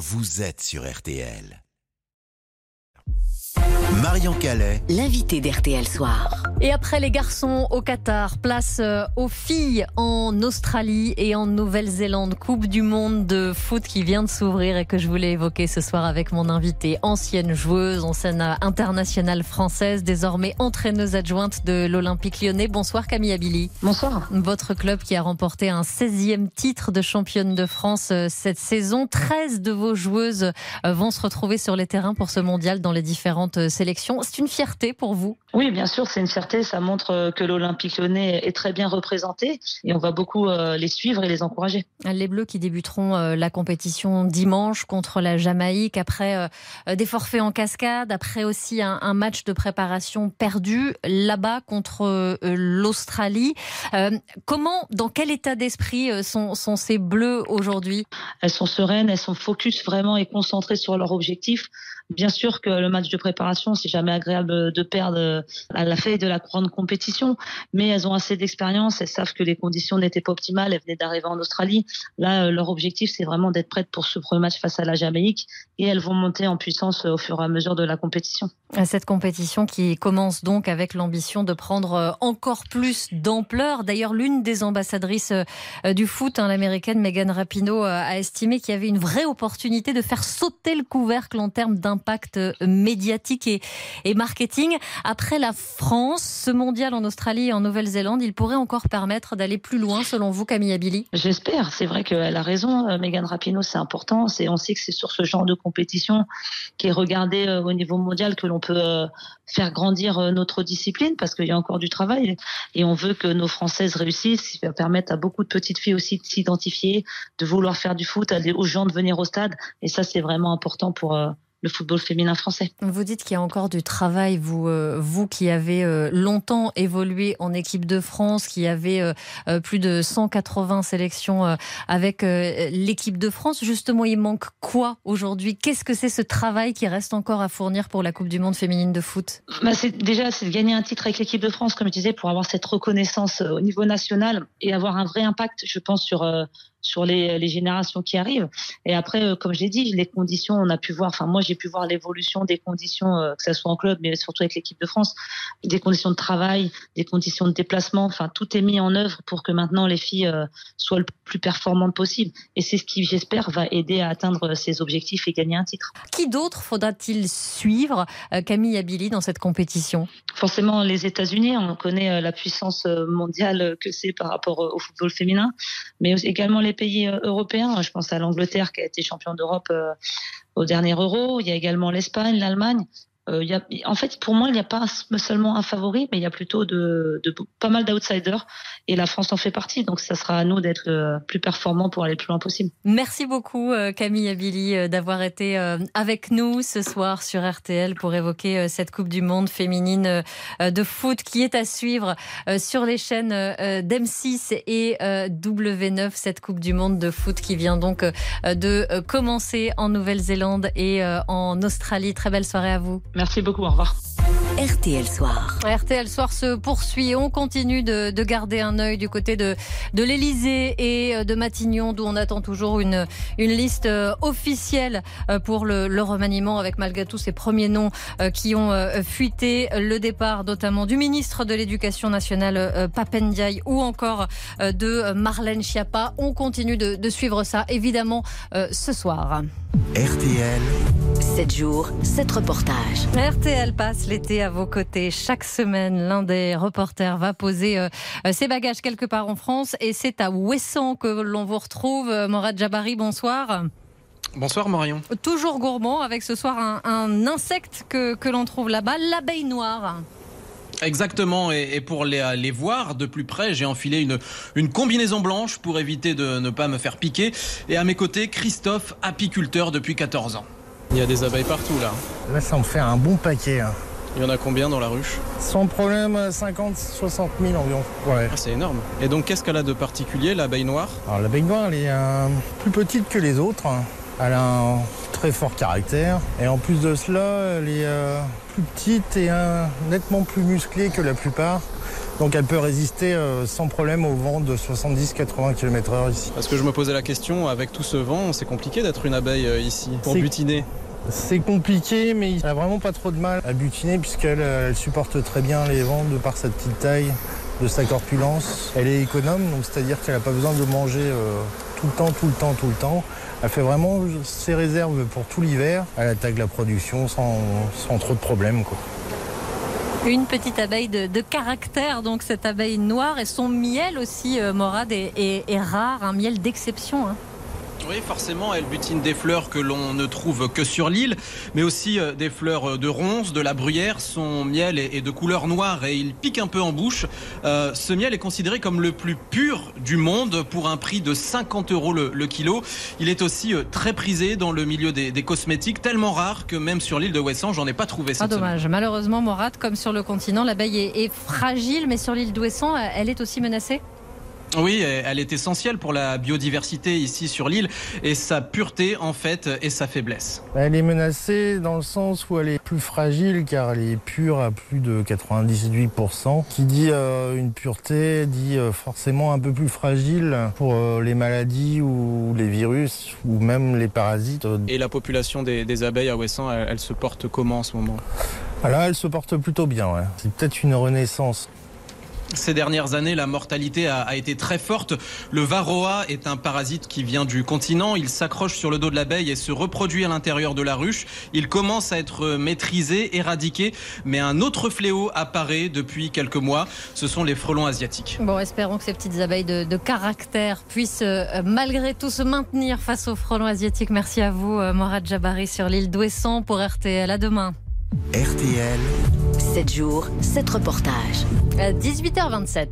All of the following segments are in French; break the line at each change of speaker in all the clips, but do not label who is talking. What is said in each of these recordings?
vous êtes sur RTL. Marion Calais,
l'invité d'RTL Soir.
Et après les garçons au Qatar, place euh, aux filles en Australie et en Nouvelle-Zélande. Coupe du monde de foot qui vient de s'ouvrir et que je voulais évoquer ce soir avec mon invité, ancienne joueuse en scène internationale française, désormais entraîneuse adjointe de l'Olympique lyonnais. Bonsoir Camille Abili.
Bonsoir.
Votre club qui a remporté un 16e titre de championne de France euh, cette saison. 13 de vos joueuses euh, vont se retrouver sur les terrains pour ce mondial dans les différentes sélection. C'est une fierté pour vous
Oui, bien sûr, c'est une fierté. Ça montre euh, que l'Olympique lyonnais est très bien représenté et on va beaucoup euh, les suivre et les encourager.
Les Bleus qui débuteront euh, la compétition dimanche contre la Jamaïque après des forfaits en cascade, après aussi un, match de préparation perdu là-bas contre l'Australie. Comment, dans quel état d'esprit sont, sont ces Bleus aujourd'hui?
Elles sont sereines, elles sont focus vraiment et concentrées sur leur objectif. Bien sûr que le match de préparation, c'est jamais agréable de perdre à la fin de la grande compétition, mais elles ont assez d'expérience, elles savent que les conditions n'étaient pas optimales, elles venaient d'arriver en Australie. Là, euh, leur objectif, c'est vraiment d'être prêtes pour ce premier match face à la Jamaïque et elles vont monter en puissance au fur et à mesure de la compétition.
Cette compétition qui commence donc avec l'ambition de prendre euh, encore plus d'ampleur. D'ailleurs, l'une des ambassadrices euh, du foot, hein, l'américaine Megan Rapinoe, a estimé qu'il y avait une vraie opportunité de faire sauter le couvercle en termes d'un impact euh, médiatique et, et marketing. Après la France, ce mondial en Australie et en Nouvelle-Zélande, il pourrait encore permettre d'aller plus loin, selon vous, Camille Abili?
J'espère. C'est vrai qu'elle a raison. Euh, Megan Rapinoe, c'est important. C'est, on sait que c'est sur ce genre de compétition qui est regardé euh, au niveau mondial que l'on peut faire grandir notre discipline parce qu'il y a encore du travail et on veut que nos Françaises réussissent. Ça permettre à beaucoup de petites filles aussi de s'identifier, de vouloir faire du foot, aux gens de venir au stade. Et ça, c'est vraiment important pour le football féminin français.
Vous dites qu'il y a encore du travail, vous, euh, vous qui avez euh, longtemps évolué en équipe de France, qui avez euh, plus de 180 sélections avec l'équipe de France. Justement, il manque quoi aujourd'hui? Qu'est-ce que c'est ce travail qui reste encore à fournir pour la Coupe du Monde féminine de foot?
Bah c'est, Déjà, c'est de gagner un titre avec l'équipe de France, comme je disais, pour avoir cette reconnaissance au niveau national et avoir un vrai impact, je pense, sur sur les, les, générations qui arrivent. Et après, euh, comme je l'ai dit, les conditions, on a pu voir, enfin moi j'ai pu voir l'évolution des conditions, euh, que ce soit en club, mais surtout avec l'équipe de France, des conditions de travail, des conditions de déplacement, enfin tout est mis en œuvre pour que maintenant les filles euh, soient le plus performantes possible. Et c'est ce qui, j'espère, va aider à atteindre ces objectifs et gagner un titre.
Qui d'autre faudra-t-il suivre, Camille Abili, dans cette compétition?
Forcément les États-Unis, on connaît la puissance mondiale que c'est par rapport au football féminin, mais également les pays euh, européens. Je pense à l'Angleterre qui a été champion d'Europe euh, au dernier Euro. Il y a également l'Espagne, l'Allemagne. Euh, en fait, pour moi, il n'y a pas seulement un favori, mais il y a plutôt de pas mal d'outsiders. Et la France en fait partie. Donc, ça sera à nous d'être euh, plus performants pour aller le plus loin possible.
Merci beaucoup, euh, Camille Abili, d'avoir été avec nous ce soir sur RTL pour évoquer cette Coupe du Monde féminine de foot qui est à suivre sur les chaînes d'M6 et W9. Cette Coupe du Monde de foot qui vient donc de commencer en Nouvelle-Zélande et en Australie. Très belle soirée à vous.
Merci beaucoup, au revoir.
RTL Soir.
RTL Soir se poursuit. On continue de, garder un œil du côté de, de l'Elysée et euh, de Matignon, d'où on attend toujours une, une liste euh, officielle euh, pour le, le remaniement, avec malgré tout ces premiers noms qui ont fuité. Le départ notamment du ministre de l'Éducation nationale, Papendiaï, ou encore de Marlène Schiappa. On continue de, de suivre ça, évidemment, ce soir.
RTL.
7 jours, 7 reportages.
RTL passe l'été à vos côtés. Chaque semaine, l'un des reporters va poser euh, euh, ses bagages quelque part en France et c'est à Ouessant que l'on vous retrouve. Euh, Morad Jabari, bonsoir.
Bonsoir Marion.
Toujours gourmand avec ce soir un, insecte que, que l'on trouve là-bas, l'abeille noire.
Exactement, et, pour les, les, voir de plus près, j'ai enfilé une, une combinaison blanche pour éviter de ne pas me faire piquer. Et à mes côtés, Christophe, apiculteur depuis 14 ans. Il y a des abeilles partout là.
Là, ça me fait un bon paquet. Hein.
Il y en a combien dans la ruche?
Sans problème, 50, 60 000 environ. Ouais.
Ah, c'est énorme. Et donc, qu'est-ce qu'elle a de particulier, l'abeille noire?
Alors, l'abeille noire, elle est euh, plus petite que les autres. Elle a un très fort caractère. Et en plus de cela, elle est euh, plus petite et nettement plus musclée que la plupart. Donc elle peut résister euh, sans problème au vent de 70-80 km/h ici.
Parce que je me posais la question, avec tout ce vent, c'est compliqué d'être une abeille euh, ici, pour butiner.
C'est compliqué, mais elle a vraiment pas trop de mal à butiner puisqu'elle euh, elle supporte très bien les vents de par sa petite taille, de sa corpulence. Elle est économe, donc c'est-à-dire qu'elle n'a pas besoin de manger euh, tout le temps, tout le temps, tout le temps. Elle fait vraiment ses réserves pour tout l'hiver. Elle attaque la production sans, sans trop de problèmes. Quoi.
Une petite abeille de, caractère, donc cette abeille noire, et son miel aussi, euh, Morad, est rare, un miel d'exception. hein.
Oui, forcément, elle butine des fleurs que l'on ne trouve que sur l'île, mais aussi euh, des fleurs euh, de ronces, de la bruyère. Son miel est de couleur noire et il pique un peu en bouche. Euh, ce miel est considéré comme le plus pur du monde pour un prix de 50 euros le, le kilo. Il est aussi très prisé dans le milieu des, des cosmétiques, tellement rare que même sur l'île de Ouessant, j'en ai pas trouvé
Ah,
cette semaine.
dommage. Malheureusement, Morad, comme sur le continent, l'abeille est, est fragile, mais sur l'île d'Ouessant, elle est aussi menacée?
Oui, elle est essentielle pour la biodiversité ici sur l'île et sa pureté en fait et sa faiblesse.
Elle est menacée dans le sens où elle est plus fragile car elle est pure à plus de 98%. Qui dit euh, une pureté dit euh, forcément un peu plus fragile pour euh, les maladies ou les virus ou même les parasites.
Et la population des, des abeilles à Ouessant, elle, elle se porte comment en ce moment?
Là, elle se porte plutôt bien. ouais. C'est peut-être une renaissance.
Ces dernières années, la mortalité a, a été très forte. Le varroa est un parasite qui vient du continent. Il s'accroche sur le dos de l'abeille et se reproduit à l'intérieur de la ruche. Il commence à être maîtrisé, éradiqué, mais un autre fléau apparaît depuis quelques mois. Ce sont les frelons asiatiques.
Bon, espérons que ces petites abeilles de, de caractère puissent euh, malgré tout se maintenir face aux frelons asiatiques. Merci à vous, euh, Morad Jabari, sur l'île d'Ouessant pour RTL. À demain.
RTL,
7 jours, 7 reportages.
À 18h27.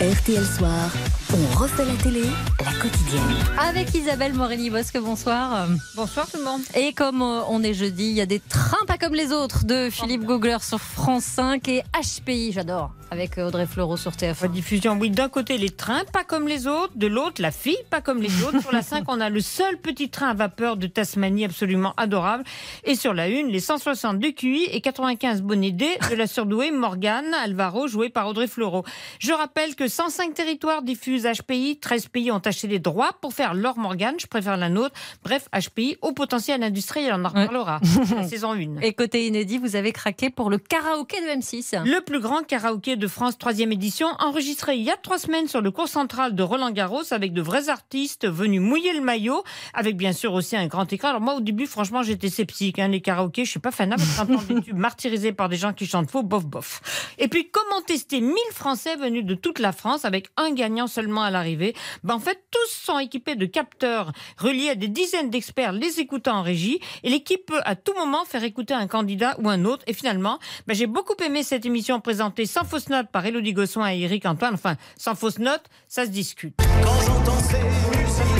RTL Soir, on refait la télé, la quotidienne.
Avec Isabelle Morini-Bosque, bonsoir.
Bonsoir tout le monde.
Et comme euh, on est jeudi, il y a des trains pas comme les autres de Philippe Googler sur France 5 et HPI, j'adore, avec euh, Audrey Fleurot sur TF1.
Diffusion, oui, d'un côté les trains, pas comme les autres, de l'autre la fille, pas comme les autres. Sur la 5, on a le seul petit train à vapeur de Tasmanie absolument adorable. Et sur la 1, les 160 de QI et 95 bonnets D de la surdouée Morgane Alvaro, jouée par Audrey Fleurot. Je rappelle que 105 territoires diffusent HPI, 13 pays ont acheté les droits pour faire leur Morgane, je préfère la nôtre. Bref, HPI au potentiel industriel, on en reparlera. La saison 1.
Et côté inédit, vous avez craqué pour le karaoké de M6.
Le plus grand karaoké de France, troisième édition, enregistré il y a trois semaines sur le cours central de Roland Garros avec de vrais artistes venus mouiller le maillot, avec bien sûr aussi un grand écran. Alors moi au début, franchement, j'étais sceptique. Hein, les karaokés, je suis pas fan parce que des tubes martyrisés par des gens qui chantent faux, bof bof. Et puis comment tester 1000 Français venus de toute la France avec un gagnant seulement à l'arrivée ben, En fait, tous sont équipés de capteurs reliés à des dizaines d'experts les écoutant en régie et l'équipe peut à tout moment faire écouter un candidat ou un autre. Et finalement, ben, j'ai beaucoup aimé cette émission présentée sans fausse note par Elodie Gossoin et Eric Antoine. Enfin, sans fausse note, ça se discute.
Quand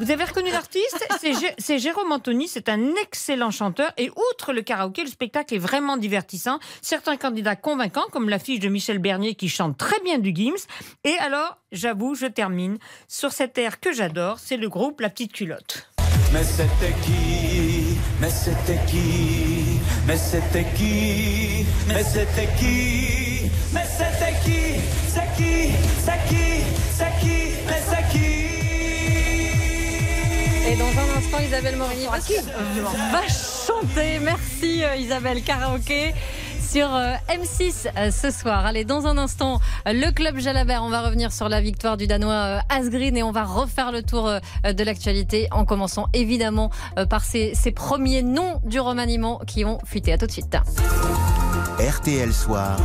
Vous avez reconnu l'artiste? C'est Jérôme Anthony, c'est un excellent chanteur. Et outre le karaoké, le spectacle est vraiment divertissant. Certains candidats convaincants, comme l'affiche de Michel Bernier qui chante très bien du Gims. Et alors, j'avoue, je termine sur cet air que j'adore, c'est le groupe La Petite Culotte.
Mais c'était qui? Mais c'était qui? Mais c'était qui? Mais c'était qui? Mais c'était qui?
Dans un instant, Isabelle Morini va chanter. Merci euh, Isabelle Karaoké sur euh, M6 euh, ce soir. Allez, dans un instant, euh, le club Jalabert. On va revenir sur la victoire du Danois euh, Asgreen et on va refaire le tour euh, de l'actualité en commençant évidemment euh, par ces, ces premiers noms du remaniement qui ont fuité. À tout de suite.
RTL Soir,